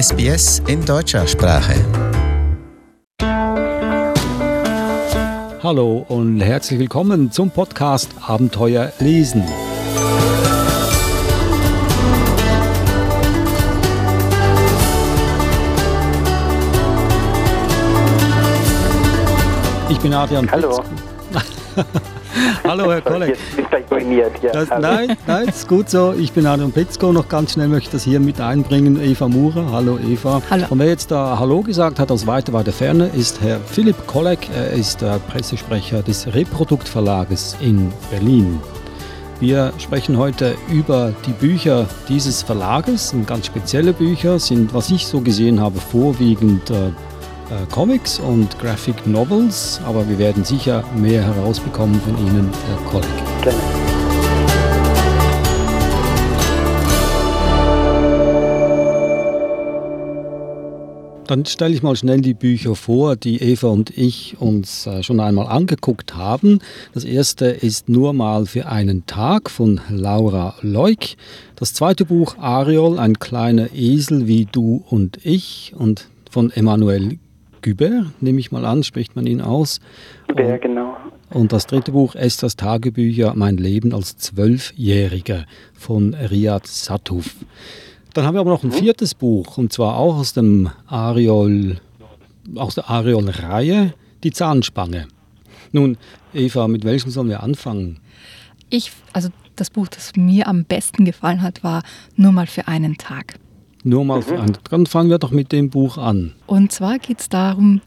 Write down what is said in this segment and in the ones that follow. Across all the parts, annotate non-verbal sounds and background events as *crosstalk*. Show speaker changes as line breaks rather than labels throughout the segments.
SBS in deutscher Sprache.
Hallo und herzlich willkommen zum Podcast Abenteuer lesen. Ich bin Adrian
Hallo. *laughs*
Hallo, Herr Kolleg.
Ja,
Das, nein, nein, ist gut so. Ich bin Adrian Petzko. Noch ganz schnell möchte ich das hier mit einbringen. Eva Murer. Hallo, Eva.
Hallo.
Und wer jetzt da Hallo gesagt hat aus weiter, weiter Ferne, ist Herr Philipp Kolleg. Er ist der Pressesprecher des Reproduktverlages in Berlin. Wir sprechen heute über die Bücher dieses Verlages. Und ganz spezielle Bücher sind, was ich so gesehen habe, vorwiegend äh, äh, Comics und Graphic Novels. Aber wir werden sicher mehr herausbekommen von Ihnen, Herr Kolleg. Dann stelle ich mal schnell die Bücher vor, die Eva und ich uns äh, schon einmal angeguckt haben. Das erste ist Nur mal für einen Tag von Laura Leuk. Das zweite Buch Ariol, ein kleiner Esel wie du und ich und von Emmanuel Güber, nehme ich mal an, spricht man ihn aus.
Ja, genau.
Und das dritte Buch Esthers Tagebücher, mein Leben als Zwölfjähriger von Riyad Satuf. Dann haben wir aber noch ein viertes Buch, und zwar auch aus dem Ariol, aus der Ariol-Reihe, die Zahnspange. Nun, Eva, mit welchem sollen wir anfangen?
Ich, also das Buch, das mir am besten gefallen hat, war Nur mal für einen Tag.
Nur mal für einen. Dann fangen wir doch mit dem Buch an.
Und zwar geht es darum,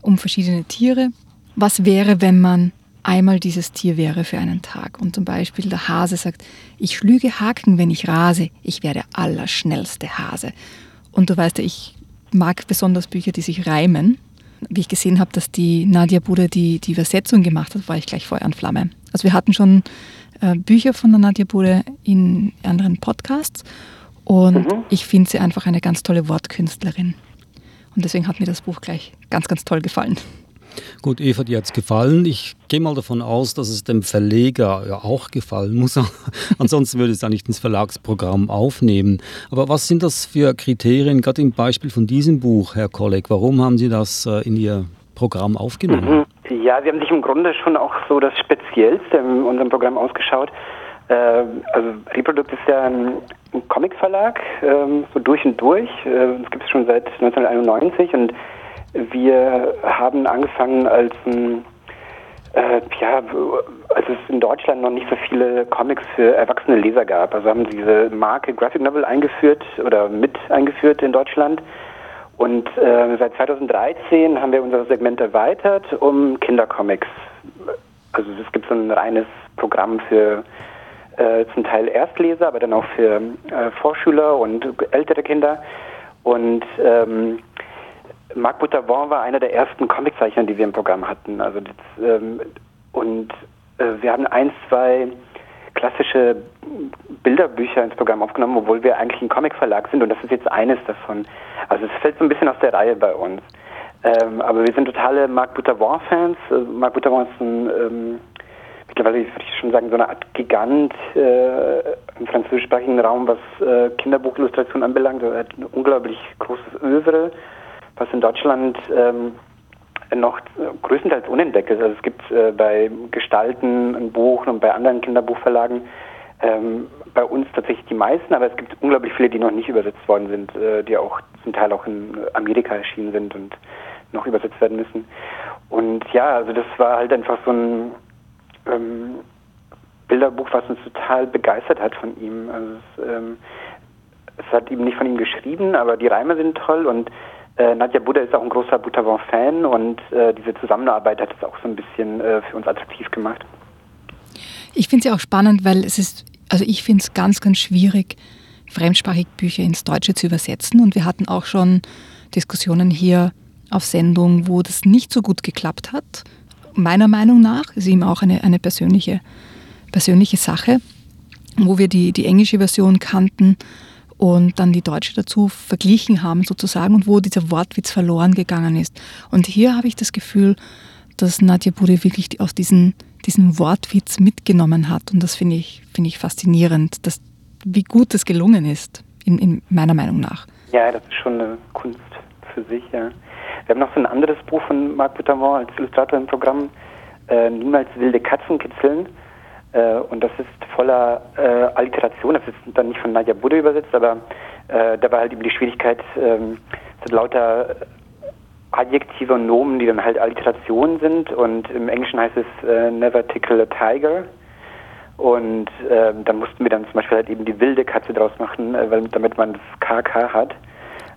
um verschiedene Tiere. Was wäre, wenn man einmal dieses Tier wäre für einen Tag? Und zum Beispiel der Hase sagt, ich schlüge Haken, wenn ich rase, ich wäre der allerschnellste Hase. Und du weißt ja, ich mag besonders Bücher, die sich reimen. Wie ich gesehen habe, dass die Nadia Bude die, die Übersetzung gemacht hat, war ich gleich Feuer und Flamme. Also wir hatten schon äh, Bücher von der Nadia Bude in anderen Podcasts und ich finde sie einfach eine ganz tolle Wortkünstlerin. Und deswegen hat mir das Buch gleich ganz, ganz toll gefallen.
Gut, Eva, dir hat es gefallen. Ich gehe mal davon aus, dass es dem Verleger ja auch gefallen muss. *laughs* Ansonsten würde es ja nicht ins Verlagsprogramm aufnehmen. Aber was sind das für Kriterien, gerade im Beispiel von diesem Buch, Herr Kolleg? Warum haben Sie das äh, in Ihr Programm aufgenommen?
Mhm. Ja, wir haben sich im Grunde schon auch so das Speziellste in unserem Programm ausgeschaut. Äh, also Reprodukt ist ja ein, ein Comicverlag, ähm, so durch und durch. Äh, das gibt es schon seit 1991 und wir haben angefangen als ein äh, ja, als es in Deutschland noch nicht so viele Comics für erwachsene Leser gab. Also haben sie diese Marke Graphic Novel eingeführt oder mit eingeführt in Deutschland. Und äh, seit 2013 haben wir unser Segment erweitert um Kindercomics. Also es gibt so ein reines Programm für äh, zum Teil Erstleser, aber dann auch für äh, Vorschüler und ältere Kinder. Und ähm, Marc Butterborn war einer der ersten Comiczeichner, die wir im Programm hatten. Also das, ähm, und äh, wir haben ein, zwei klassische Bilderbücher ins Programm aufgenommen, obwohl wir eigentlich ein Comicverlag sind und das ist jetzt eines davon. Also es fällt so ein bisschen aus der Reihe bei uns. Ähm, aber wir sind totale Marc Butterborn-Fans. Äh, Marc Butterborn ist ein ähm, mittlerweile würde ich schon sagen, so eine Art Gigant äh, im französischsprachigen Raum, was äh, Kinderbuchillustration anbelangt. Er hat ein unglaublich großes Övre was in Deutschland ähm, noch größtenteils unentdeckt ist. Also es gibt äh, bei Gestalten ein Buch und bei anderen Kinderbuchverlagen ähm, bei uns tatsächlich die meisten, aber es gibt unglaublich viele, die noch nicht übersetzt worden sind, äh, die auch zum Teil auch in Amerika erschienen sind und noch übersetzt werden müssen. Und ja, also das war halt einfach so ein ähm, Bilderbuch, was uns total begeistert hat von ihm. Also es, ähm, es hat eben nicht von ihm geschrieben, aber die Reime sind toll und äh, Nadja Buddha ist auch ein großer Butterborn-Fan und äh, diese Zusammenarbeit hat es auch so ein bisschen äh, für uns attraktiv gemacht.
Ich finde es ja auch spannend, weil es ist, also ich finde es ganz, ganz schwierig, fremdsprachig Bücher ins Deutsche zu übersetzen. Und wir hatten auch schon Diskussionen hier auf Sendung, wo das nicht so gut geklappt hat. Meiner Meinung nach ist ihm auch eine, eine persönliche, persönliche Sache, wo wir die, die englische Version kannten und dann die deutsche dazu verglichen haben sozusagen und wo dieser Wortwitz verloren gegangen ist. Und hier habe ich das Gefühl, dass Nadja Bude wirklich aus diesen, diesen Wortwitz mitgenommen hat und das finde ich, finde ich faszinierend, dass, wie gut das gelungen ist, in, in meiner Meinung nach.
Ja, das ist schon eine Kunst für sich, ja. Wir haben noch so ein anderes Buch von Marc Boutamont als Illustrator im Programm, äh, Niemals wilde Katzen kitzeln. Äh, und das ist voller äh, Alliteration, das ist dann nicht von Nadja Budde übersetzt, aber äh, da war halt eben die Schwierigkeit, ähm, sind lauter Adjektive und Nomen, die dann halt Alliterationen sind und im Englischen heißt es äh, never tickle a tiger. Und äh, dann mussten wir dann zum Beispiel halt eben die wilde Katze draus machen, äh, weil, damit man das KK hat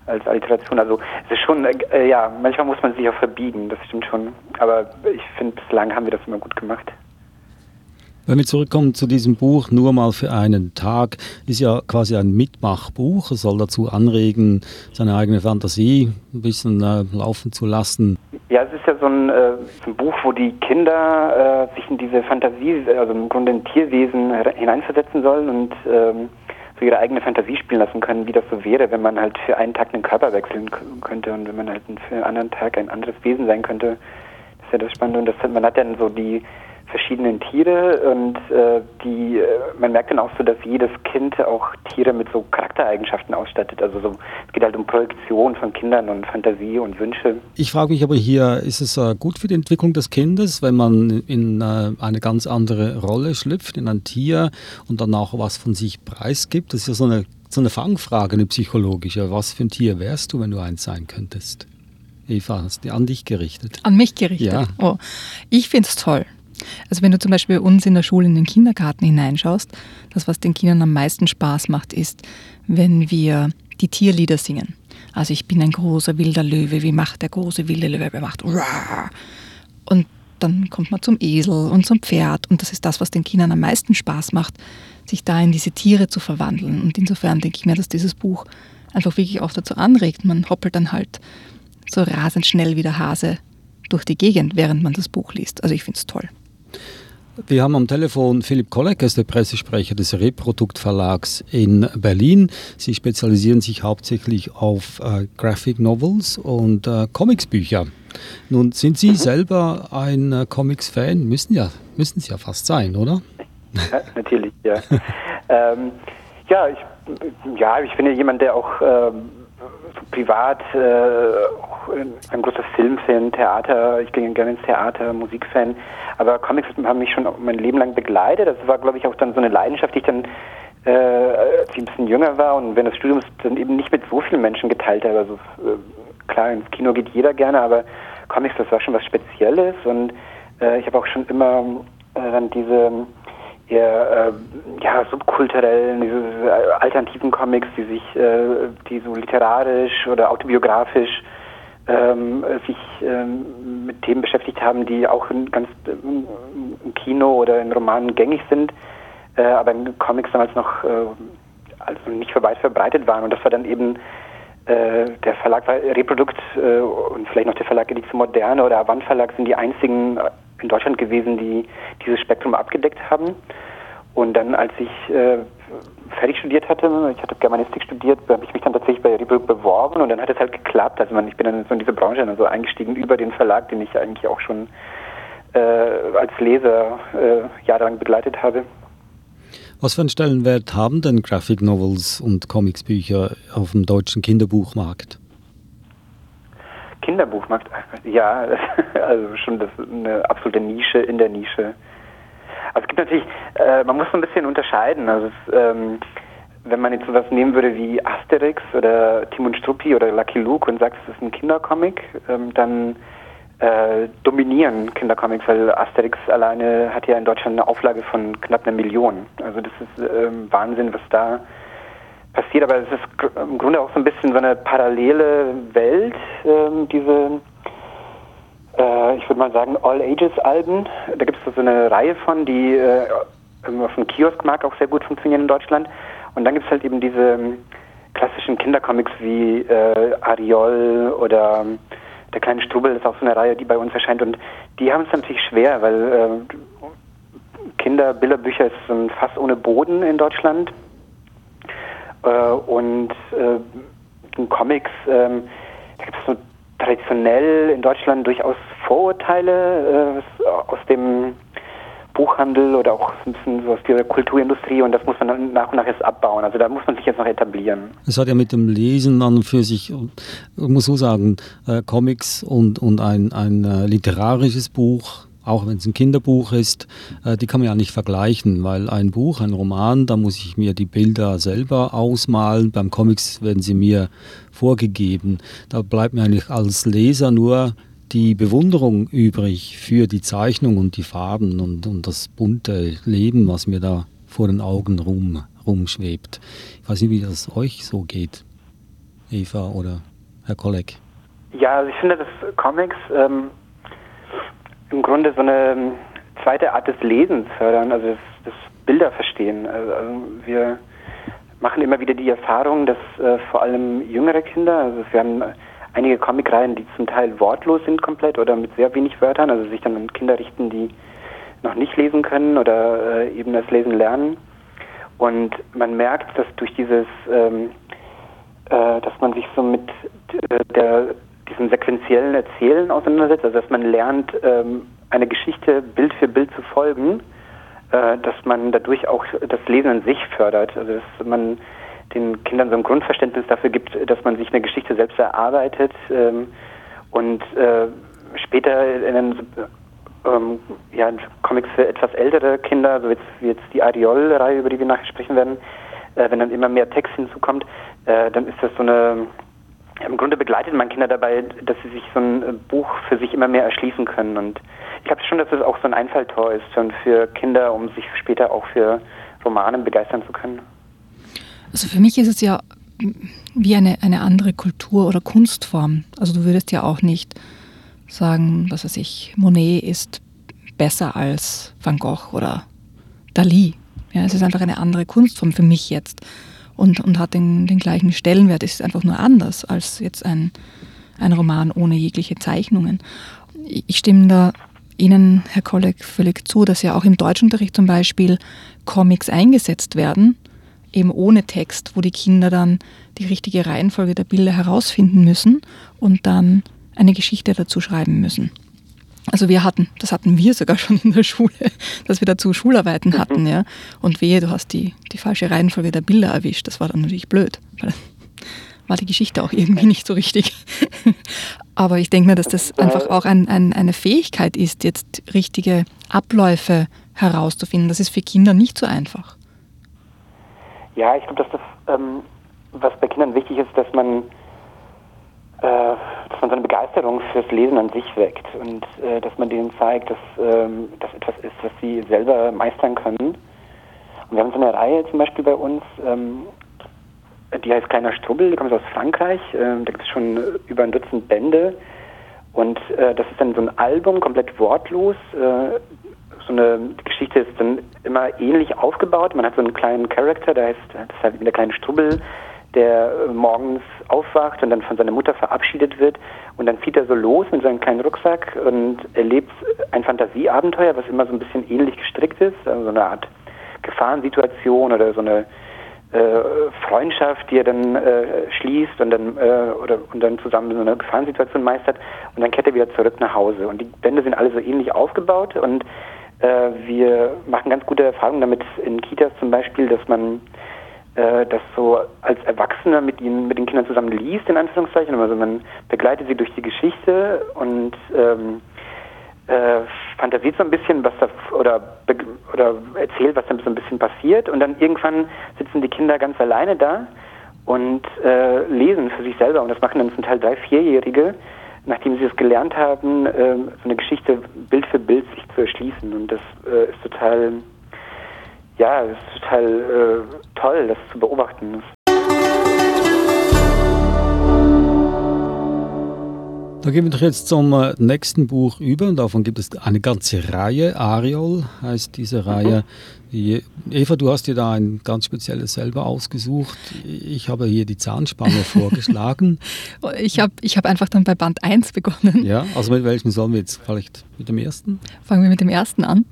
als Alliteration. Also es ist schon, äh, ja, manchmal muss man sich auch verbiegen, das stimmt schon. Aber ich finde, bislang haben wir das immer gut gemacht.
Wenn wir zurückkommen zu diesem Buch, nur mal für einen Tag, ist ja quasi ein Mitmachbuch. Es soll dazu anregen, seine eigene Fantasie ein bisschen äh, laufen zu lassen.
Ja, es ist ja so ein, äh, ein Buch, wo die Kinder äh, sich in diese Fantasie, also im Grunde in Tierwesen hineinversetzen sollen und ähm, so ihre eigene Fantasie spielen lassen können, wie das so wäre, wenn man halt für einen Tag einen Körper wechseln könnte und wenn man halt für einen anderen Tag ein anderes Wesen sein könnte. Das ist ja das Spannende. Und das, man hat dann so die verschiedenen Tiere und äh, die, äh, man merkt dann auch so, dass jedes Kind auch Tiere mit so Charaktereigenschaften ausstattet. Also so, es geht halt um Projektion von Kindern und Fantasie und Wünsche.
Ich frage mich aber hier, ist es äh, gut für die Entwicklung des Kindes, wenn man in äh, eine ganz andere Rolle schlüpft, in ein Tier und dann auch was von sich preisgibt? Das ist ja so eine, so eine Fangfrage, eine psychologische. Was für ein Tier wärst du, wenn du eins sein könntest? Eva, hast du an dich gerichtet?
An mich gerichtet?
Ja.
Oh, ich finde es toll. Also wenn du zum Beispiel bei uns in der Schule in den Kindergarten hineinschaust, das, was den Kindern am meisten Spaß macht, ist, wenn wir die Tierlieder singen. Also ich bin ein großer wilder Löwe, wie macht der große wilde Löwe? Er macht und dann kommt man zum Esel und zum Pferd und das ist das, was den Kindern am meisten Spaß macht, sich da in diese Tiere zu verwandeln. Und insofern denke ich mir, dass dieses Buch einfach wirklich auch dazu anregt. Man hoppelt dann halt so rasend schnell wie der Hase durch die Gegend, während man das Buch liest. Also ich finde es toll.
Wir haben am Telefon Philipp Kolleg, er ist der Pressesprecher des Reprodukt-Verlags in Berlin. Sie spezialisieren sich hauptsächlich auf äh, Graphic Novels und äh, Comicsbücher. Nun sind Sie mhm. selber ein äh, Comics-Fan, müssen ja, müssen Sie ja fast sein, oder?
Ja, natürlich, ja. *laughs* ähm, ja, ich, ja, ich bin ja jemand, der auch ähm, privat äh, ein großer Filmfan, Theater, ich gehe gerne ins Theater, Musikfan, aber Comics haben mich schon mein Leben lang begleitet. Das war, glaube ich, auch dann so eine Leidenschaft, die ich dann, äh, als ich ein bisschen jünger war und während des Studiums dann eben nicht mit so vielen Menschen geteilt habe. Also äh, klar, ins Kino geht jeder gerne, aber Comics, das war schon was Spezielles und äh, ich habe auch schon immer äh, dann diese eher äh, ja, subkulturellen, diese äh, alternativen Comics, die sich, äh, die so literarisch oder autobiografisch ähm, sich ähm, mit Themen beschäftigt haben, die auch in ganz im Kino oder in Romanen gängig sind, äh, aber in Comics damals noch äh, also nicht weit verbreitet waren. Und das war dann eben äh, der Verlag Reprodukt äh, und vielleicht noch der Verlag Edition Moderne oder Avant Verlag sind die einzigen in Deutschland gewesen, die dieses Spektrum abgedeckt haben. Und dann, als ich äh, fertig studiert hatte, ich hatte Germanistik studiert, habe ich mich dann tatsächlich bei Reebok beworben und dann hat es halt geklappt. Also man, ich bin dann so in diese Branche dann so eingestiegen über den Verlag, den ich eigentlich auch schon äh, als Leser äh, jahrelang begleitet habe.
Was für einen Stellenwert haben denn Graphic Novels und Comicsbücher auf dem deutschen Kinderbuchmarkt?
Kinderbuchmarkt, ja, *laughs* also schon das eine absolute Nische in der Nische. Also es gibt natürlich, äh, man muss so ein bisschen unterscheiden. Also es, ähm, wenn man jetzt sowas nehmen würde wie Asterix oder Timon Struppi oder Lucky Luke und sagt, es ist ein Kindercomic, ähm, dann äh, dominieren Kindercomics, weil Asterix alleine hat ja in Deutschland eine Auflage von knapp einer Million. Also das ist ähm, Wahnsinn, was da passiert. Aber es ist im Grunde auch so ein bisschen so eine parallele Welt, ähm, diese äh, ich würde mal sagen, All-Ages-Alben. Da gibt es so eine Reihe von, die äh, auf dem Kioskmarkt auch sehr gut funktionieren in Deutschland. Und dann gibt es halt eben diese ähm, klassischen Kindercomics wie äh, Ariol oder ähm, Der kleine Strubel ist auch so eine Reihe, die bei uns erscheint. Und die haben es natürlich schwer, weil äh, Kinderbilderbücher ist ein Fass ohne Boden in Deutschland. Äh, und äh, in Comics, ähm, da gibt es so traditionell in Deutschland durchaus Vorurteile äh, aus dem Buchhandel oder auch ein bisschen so aus der Kulturindustrie und das muss man dann nach und nach jetzt abbauen. Also da muss man sich jetzt noch etablieren.
Es hat ja mit dem Lesen an und für sich, ich muss so sagen, Comics und, und ein, ein literarisches Buch auch wenn es ein Kinderbuch ist, äh, die kann man ja nicht vergleichen, weil ein Buch, ein Roman, da muss ich mir die Bilder selber ausmalen. Beim Comics werden sie mir vorgegeben. Da bleibt mir eigentlich als Leser nur die Bewunderung übrig für die Zeichnung und die Farben und, und das bunte Leben, was mir da vor den Augen rum, rumschwebt. Ich weiß nicht, wie das euch so geht, Eva oder Herr Kolleg.
Ja, also ich finde, dass Comics ähm, im Grunde so eine ähm, zweite Art des Lesens fördern, also das, das Bilderverstehen. Also, also wir machen immer wieder die Erfahrung, dass äh, vor allem jüngere Kinder, also wir haben einige Comicreihen, die zum Teil wortlos sind komplett oder mit sehr wenig Wörtern, also sich dann an Kinder richten, die noch nicht lesen können oder äh, eben das Lesen lernen. Und man merkt, dass durch dieses, ähm, äh, dass man sich so mit äh, der diesem sequenziellen Erzählen auseinandersetzt, also dass man lernt, ähm, eine Geschichte Bild für Bild zu folgen, äh, dass man dadurch auch das Lesen an sich fördert, also dass man den Kindern so ein Grundverständnis dafür gibt, dass man sich eine Geschichte selbst erarbeitet ähm, und äh, später in einen, ähm, ja, Comics für etwas ältere Kinder, so jetzt, wie jetzt die Ariol-Reihe, über die wir nachher sprechen werden, äh, wenn dann immer mehr Text hinzukommt, äh, dann ist das so eine im Grunde begleitet man Kinder dabei, dass sie sich so ein äh, Buch für sich immer mehr erschließen können. Und ich glaube schon, dass es auch so ein Einfalltor ist für Kinder, um sich später auch für Romane begeistern zu können.
Also für mich ist es ja wie eine, eine andere Kultur oder Kunstform. Also du würdest ja auch nicht sagen, dass weiß ich, Monet ist besser als Van Gogh oder Dali. Ja, es ist einfach eine andere Kunstform für mich jetzt und, und hat den, den gleichen Stellenwert. Es ist einfach nur anders als jetzt ein, ein Roman ohne jegliche Zeichnungen. Ich stimme da Ihnen, Herr Kolleg, völlig zu, dass ja auch im Deutschunterricht zum Beispiel Comics eingesetzt werden, eben ohne Text, wo die Kinder dann die richtige Reihenfolge der Bilder herausfinden müssen und dann eine Geschichte dazu schreiben müssen. Also wir hatten, das hatten wir sogar *laughs* schon in der Schule, dass wir dazu Schularbeiten mhm. hatten, ja. Und wehe, du hast die, die falsche Reihenfolge der Bilder erwischt. Das war dann natürlich blöd. Weil *laughs* war die Geschichte auch irgendwie nicht so richtig. *laughs* Aber ich denke mir, dass das einfach auch ein, ein, eine Fähigkeit ist, jetzt richtige Abläufe herauszufinden. Das ist für Kinder nicht so einfach.
Ja, ich glaube, dass das, ähm, was bei Kindern wichtig ist, dass man äh, man so eine Begeisterung fürs Lesen an sich weckt und äh, dass man denen zeigt, dass ähm, das etwas ist, was sie selber meistern können. Und wir haben so eine Reihe zum Beispiel bei uns, ähm, die heißt Kleiner Strubbel, die kommt aus Frankreich. Ähm, da gibt es schon über ein Dutzend Bände. Und äh, das ist dann so ein Album, komplett wortlos. Äh, so eine Geschichte ist dann immer ähnlich aufgebaut. Man hat so einen kleinen Charakter, der heißt, das ist halt der kleine Strubbel, der äh, morgens aufwacht und dann von seiner Mutter verabschiedet wird. Und dann zieht er so los mit seinem kleinen Rucksack und erlebt ein Fantasieabenteuer, was immer so ein bisschen ähnlich gestrickt ist, also so eine Art Gefahrensituation oder so eine äh, Freundschaft, die er dann äh, schließt und dann äh, oder und dann zusammen so eine Gefahrensituation meistert und dann kehrt er wieder zurück nach Hause. Und die Bände sind alle so ähnlich aufgebaut und äh, wir machen ganz gute Erfahrungen damit in Kitas zum Beispiel, dass man das so als Erwachsener mit ihnen, mit den Kindern zusammen liest, in Anführungszeichen. Also man begleitet sie durch die Geschichte und ähm, äh, fantasiert so ein bisschen, was da oder oder erzählt, was dann so ein bisschen passiert. Und dann irgendwann sitzen die Kinder ganz alleine da und äh, lesen für sich selber. Und das machen dann zum Teil drei, vierjährige, nachdem sie es gelernt haben, äh, so eine Geschichte Bild für Bild sich zu erschließen. Und das äh, ist total ja, es ist total äh, toll, das zu beobachten.
Da gehen wir doch jetzt zum äh, nächsten Buch über und davon gibt es eine ganze Reihe. Ariol heißt diese Reihe. Mhm. Eva, du hast dir da ein ganz spezielles selber ausgesucht. Ich habe hier die Zahnspange *laughs* vorgeschlagen.
Ich habe ich hab einfach dann bei Band 1 begonnen.
Ja, also mit welchem sollen wir jetzt? Vielleicht mit dem ersten?
Fangen wir mit dem ersten an.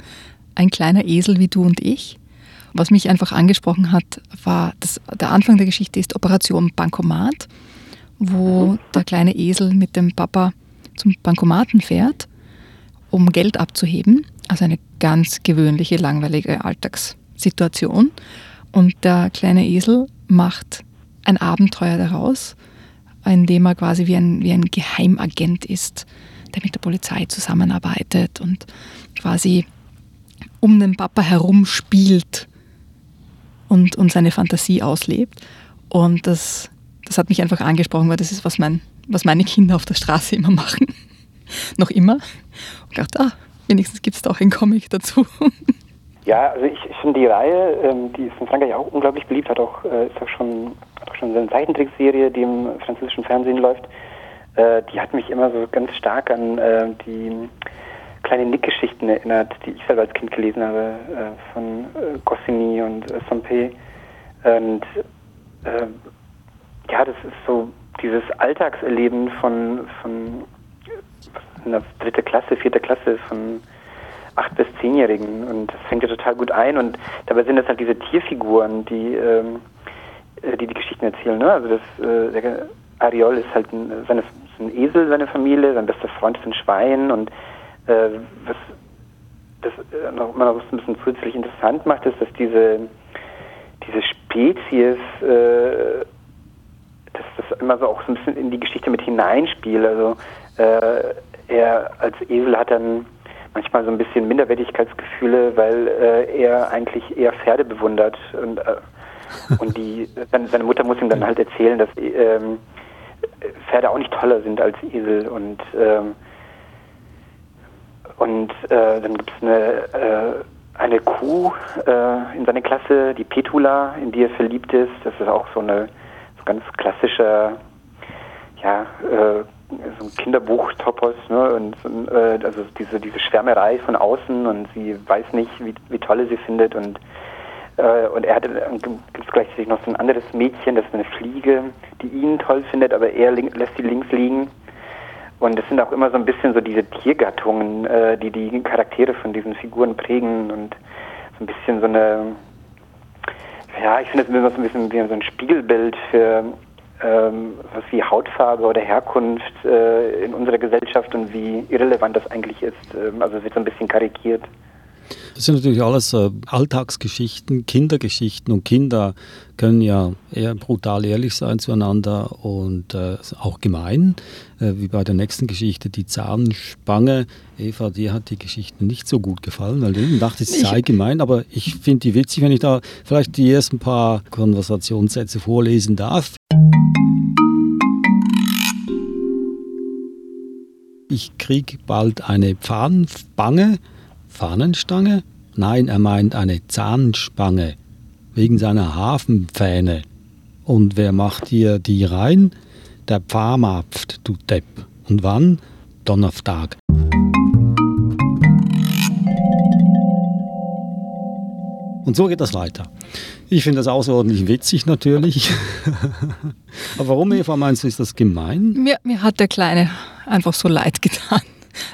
Ein kleiner Esel wie du und ich. Was mich einfach angesprochen hat, war, dass der Anfang der Geschichte ist Operation Bankomat, wo mhm. der kleine Esel mit dem Papa zum Bankomaten fährt, um Geld abzuheben. Also eine ganz gewöhnliche, langweilige Alltagssituation. Und der kleine Esel macht ein Abenteuer daraus, in dem er quasi wie ein, wie ein Geheimagent ist, der mit der Polizei zusammenarbeitet und quasi um den Papa herum spielt und, und seine Fantasie auslebt. Und das, das hat mich einfach angesprochen, weil das ist, was, mein, was meine Kinder auf der Straße immer machen. *laughs* Noch immer. Und dachte, ah, wenigstens gibt es da auch einen Comic dazu. *laughs*
Ja, also ich, ich finde die Reihe, ähm, die ist in Frankreich auch unglaublich beliebt, hat auch, äh, ist auch schon, hat auch schon eine Zeichentrickserie, die im französischen Fernsehen läuft. Äh, die hat mich immer so ganz stark an äh, die kleine Nick-Geschichten erinnert, die ich selber als Kind gelesen habe, äh, von äh, Goscinny und äh, Sampé. Und äh, ja, das ist so dieses Alltagserleben von, von einer dritte Klasse, vierte Klasse, von acht bis zehnjährigen und das fängt ja total gut ein und dabei sind das halt diese Tierfiguren, die ähm, äh, die, die Geschichten erzählen. Ne? Also das äh, der Ariol ist halt ein, seine, ist ein Esel, seine Familie, sein bester Freund ist ein Schwein und äh, was das äh, noch mal ein bisschen zusätzlich interessant macht, ist, dass diese diese Spezies äh, dass das immer so auch so ein bisschen in die Geschichte mit hineinspielt. Also äh, er als Esel hat dann manchmal so ein bisschen Minderwertigkeitsgefühle, weil äh, er eigentlich eher Pferde bewundert und, äh, und die, *laughs* seine, seine Mutter muss ihm dann halt erzählen, dass ähm, Pferde auch nicht toller sind als Esel und ähm, und äh, dann gibt es eine, äh, eine Kuh äh, in seiner Klasse, die Petula, in die er verliebt ist. Das ist auch so eine so ganz klassischer ja, äh, so ein Kinderbuch-Topos, ne? Und äh, also diese diese Schwärmerei von außen und sie weiß nicht, wie, wie toll sie findet und äh, und er hat gibt es gleichzeitig noch so ein anderes Mädchen, das ist eine Fliege, die ihn toll findet, aber er lässt sie links liegen. Und es sind auch immer so ein bisschen so diese Tiergattungen, äh, die die Charaktere von diesen Figuren prägen und so ein bisschen so eine, ja, ich finde es immer so ein bisschen wie so ein Spiegelbild für ähm, was wie Hautfarbe oder Herkunft äh, in unserer Gesellschaft und wie irrelevant das eigentlich ist. Ähm, also es wird so ein bisschen karikiert.
Das sind natürlich alles äh, Alltagsgeschichten, Kindergeschichten und Kinder können ja eher brutal ehrlich sein zueinander und äh, auch gemein, äh, wie bei der nächsten Geschichte, die Zahnspange. Eva, dir hat die Geschichte nicht so gut gefallen, weil du dachte, es sei gemein, aber ich finde die witzig, wenn ich da vielleicht die ersten paar Konversationssätze vorlesen darf. Ich kriege bald eine Pfahnenbange Fahnenstange? Nein, er meint eine Zahnspange, wegen seiner Hafenpfähne. Und wer macht dir die rein? Der Pfarmapft, du Depp. Und wann? Donnerstag. Und so geht das weiter. Ich finde das außerordentlich witzig natürlich. *laughs* Aber warum, Eva, meinst du, ist das gemein?
Mir, mir hat der Kleine einfach so leid getan.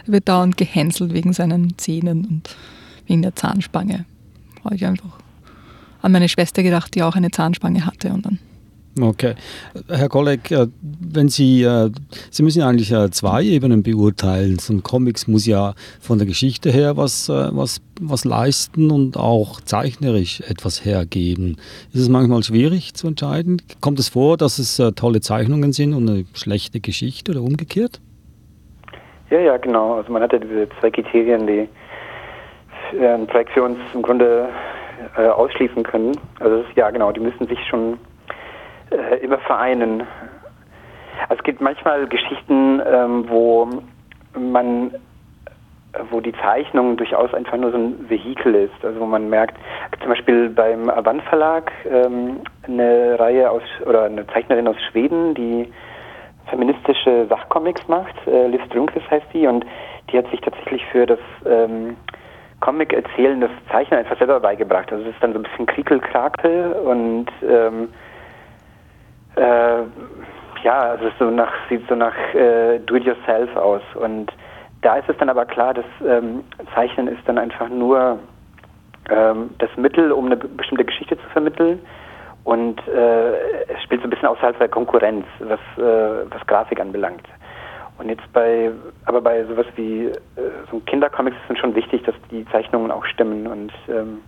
Er wird dauernd gehänselt wegen seinen Zähnen und wegen der Zahnspange. Habe ich einfach an meine Schwester gedacht, die auch eine Zahnspange hatte und dann
Okay. Herr Kolleg, äh, wenn Sie, äh, Sie müssen ja eigentlich äh, zwei Ebenen beurteilen. So ein Comics muss ja von der Geschichte her was, was, was leisten und auch zeichnerisch etwas hergeben. Ist es manchmal schwierig zu entscheiden? Kommt es vor, dass es tolle Zeichnungen sind und eine schlechte Geschichte oder umgekehrt?
Ja, ja, genau. Also man hat ja diese zwei Kriterien, die ein Projekt für uns im Grunde äh, ausschließen können. Also ja, genau, die müssen sich schon äh, immer vereinen. Also es gibt manchmal Geschichten, ähm, wo man wo die Zeichnung durchaus einfach nur so ein Vehikel ist. Also wo man merkt, zum Beispiel beim Avant Verlag ähm, eine Reihe aus oder eine Zeichnerin aus Schweden, die feministische Sachcomics macht. Äh, Liv Strömquist heißt die und die hat sich tatsächlich für das ähm, Comic erzählen, das Zeichnen einfach selber beigebracht. Also es ist dann so ein bisschen Kriekelkrakel und ähm, äh, ja, also es so nach, sieht so nach äh, Do-it-yourself aus. Und da ist es dann aber klar, dass ähm, Zeichnen ist dann einfach nur ähm, das Mittel, um eine bestimmte Geschichte zu vermitteln und äh, es spielt so ein bisschen außerhalb der Konkurrenz, was, äh, was Grafik anbelangt. Und jetzt bei, aber bei sowas wie äh, so Kindercomics ist es schon wichtig, dass die Zeichnungen auch stimmen und ähm,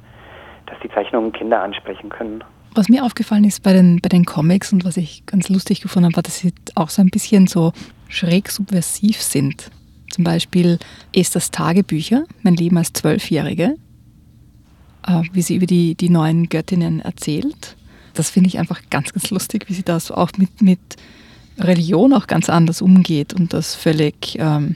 dass die Zeichnungen Kinder ansprechen können.
Was mir aufgefallen ist bei den, bei den Comics und was ich ganz lustig gefunden habe, war, dass sie auch so ein bisschen so schräg subversiv sind. Zum Beispiel Esthers Tagebücher, mein Leben als Zwölfjährige, äh, wie sie über die, die neuen Göttinnen erzählt. Das finde ich einfach ganz, ganz lustig, wie sie da so auch mit, mit Religion auch ganz anders umgeht und das völlig ähm,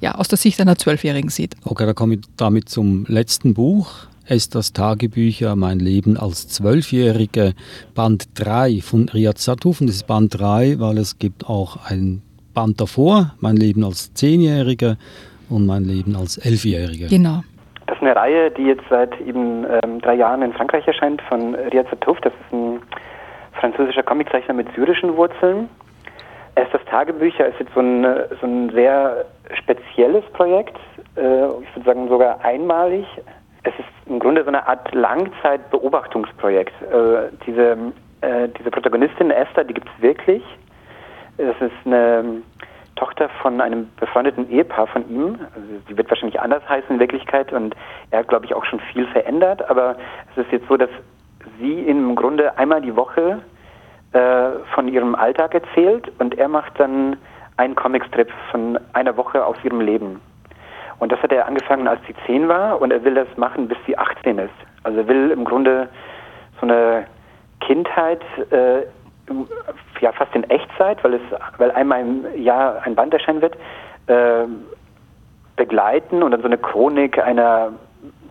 ja, aus der Sicht einer Zwölfjährigen sieht.
Okay, da komme ich damit zum letzten Buch. Esthers Tagebücher, mein Leben als Zwölfjährige, Band 3 von Riyad Satuf. Und das ist Band 3, weil es gibt auch ein Band davor, mein Leben als Zehnjährige und mein Leben als Elfjährige.
Genau.
Das ist eine Reihe, die jetzt seit eben ähm, drei Jahren in Frankreich erscheint von Riyad Satuf. Das ist ein französischer Comiczeichner mit syrischen Wurzeln. Esthers Tagebücher ist jetzt so ein, so ein sehr spezielles Projekt. Äh, ich würde sagen sogar einmalig. Es ist im Grunde so eine Art Langzeitbeobachtungsprojekt. Äh, diese, äh, diese Protagonistin Esther, die gibt es wirklich. Es ist eine Tochter von einem befreundeten Ehepaar von ihm. Also sie wird wahrscheinlich anders heißen in Wirklichkeit und er hat, glaube ich, auch schon viel verändert. Aber es ist jetzt so, dass sie im Grunde einmal die Woche äh, von ihrem Alltag erzählt und er macht dann einen Comicstrip von einer Woche aus ihrem Leben. Und das hat er angefangen, als sie zehn war und er will das machen, bis sie 18 ist. Also er will im Grunde so eine Kindheit äh, ja fast in Echtzeit, weil es weil einmal im Jahr ein Band erscheinen wird, äh, begleiten und dann so eine Chronik einer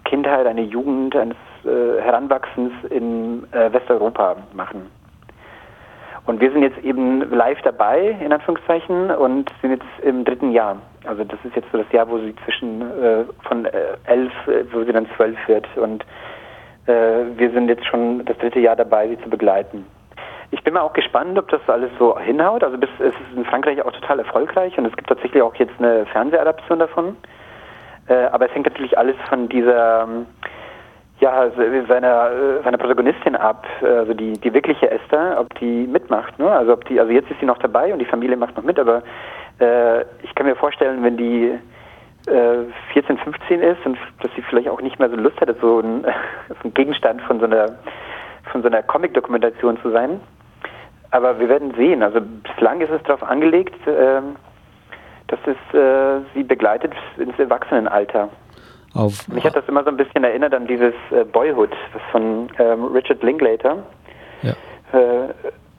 Kindheit, einer Jugend, eines äh, Heranwachsens in äh, Westeuropa machen. Und wir sind jetzt eben live dabei, in Anführungszeichen, und sind jetzt im dritten Jahr. Also das ist jetzt so das Jahr, wo sie zwischen äh, von äh, elf, äh, wo sie dann zwölf wird. Und äh, wir sind jetzt schon das dritte Jahr dabei, sie zu begleiten. Ich bin mal auch gespannt, ob das alles so hinhaut. Also bis, es ist in Frankreich auch total erfolgreich und es gibt tatsächlich auch jetzt eine Fernsehadaption davon. Äh, aber es hängt natürlich alles von dieser ähm, ja, seiner, seiner Protagonistin ab, also die, die wirkliche Esther, ob die mitmacht. Ne? Also ob die, also jetzt ist sie noch dabei und die Familie macht noch mit, aber äh, ich kann mir vorstellen, wenn die äh, 14, 15 ist und dass sie vielleicht auch nicht mehr so Lust hätte, so ein, *laughs* so ein Gegenstand von so einer von so einer Comic-Dokumentation zu sein. Aber wir werden sehen. Also bislang ist es darauf angelegt, äh, dass es äh, sie begleitet ins Erwachsenenalter. Auf Mich hat das immer so ein bisschen erinnert an dieses äh, Boyhood von ähm, Richard Linklater. Ja. Äh,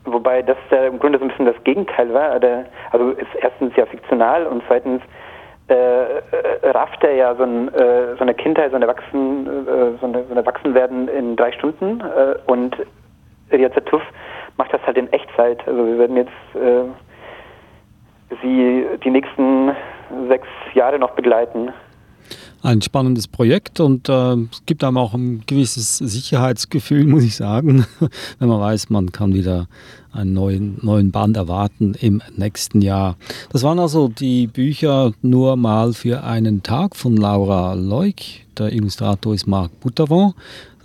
wobei das ja im Grunde so ein bisschen das Gegenteil war. Der, also ist erstens ja fiktional und zweitens äh, rafft er ja so, ein, äh, so, eine Kindheit, so ein, Erwachsen, äh, so, eine, so ein Erwachsenwerden in drei Stunden und Riyad Tuff macht das halt in Echtzeit. Also wir werden jetzt sie die nächsten sechs Jahre noch begleiten
ein spannendes Projekt und äh, es gibt einem auch ein gewisses Sicherheitsgefühl, muss ich sagen, *laughs* wenn man weiß, man kann wieder einen neuen, neuen Band erwarten im nächsten Jahr. Das waren also die Bücher nur mal für einen Tag von Laura Leuk. Der Illustrator ist Marc Boutavant.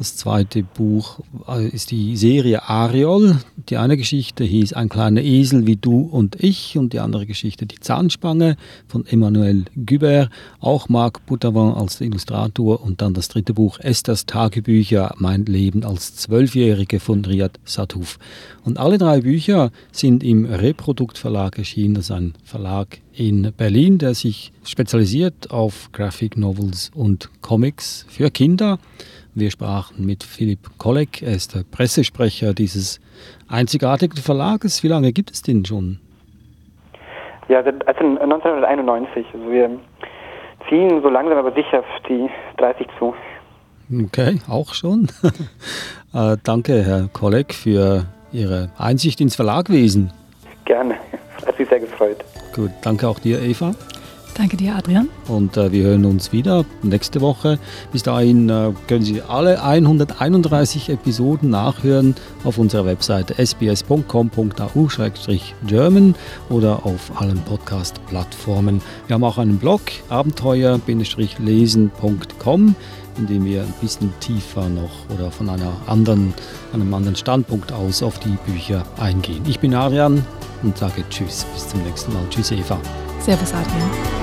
Das zweite Buch äh, ist die Serie Ariol. Die eine Geschichte hieß Ein kleiner Esel wie du und ich und die andere Geschichte Die Zahnspange von Emmanuel Güber. Auch Marc Boutavant als Illustrator und dann das dritte Buch Esthers Tagebücher Mein Leben als Zwölfjährige von Riyad Satuf. Und alle drei Bücher sind im Reprodukt Verlag erschienen. Das ist ein Verlag in Berlin, der sich spezialisiert auf Graphic Novels und Comics für Kinder. Wir sprachen mit Philipp Kolleg, er ist der Pressesprecher dieses einzigartigen Verlages. Wie lange gibt es den schon?
Ja, seit 1991. Also wir ziehen so langsam aber sicher auf die 30 zu.
Okay, auch schon. *laughs* äh, danke, Herr Kolleg, für Ihre Einsicht ins Verlagwesen.
Gerne, hat mich sehr gefreut.
Gut, danke auch dir, Eva.
Danke dir, Adrian.
Und äh, wir hören uns wieder nächste Woche. Bis dahin äh, können Sie alle 131 Episoden nachhören auf unserer Webseite sbs.com.au-german oder auf allen Podcast-Plattformen. Wir haben auch einen Blog, abenteuer-lesen.com in dem wir ein bisschen tiefer noch oder von einer anderen, einem anderen Standpunkt aus auf die Bücher eingehen. Ich bin Arian, und sage Tschüss. Bis zum nächsten Mal. Tschüss, Eva.
Servus, Adrian.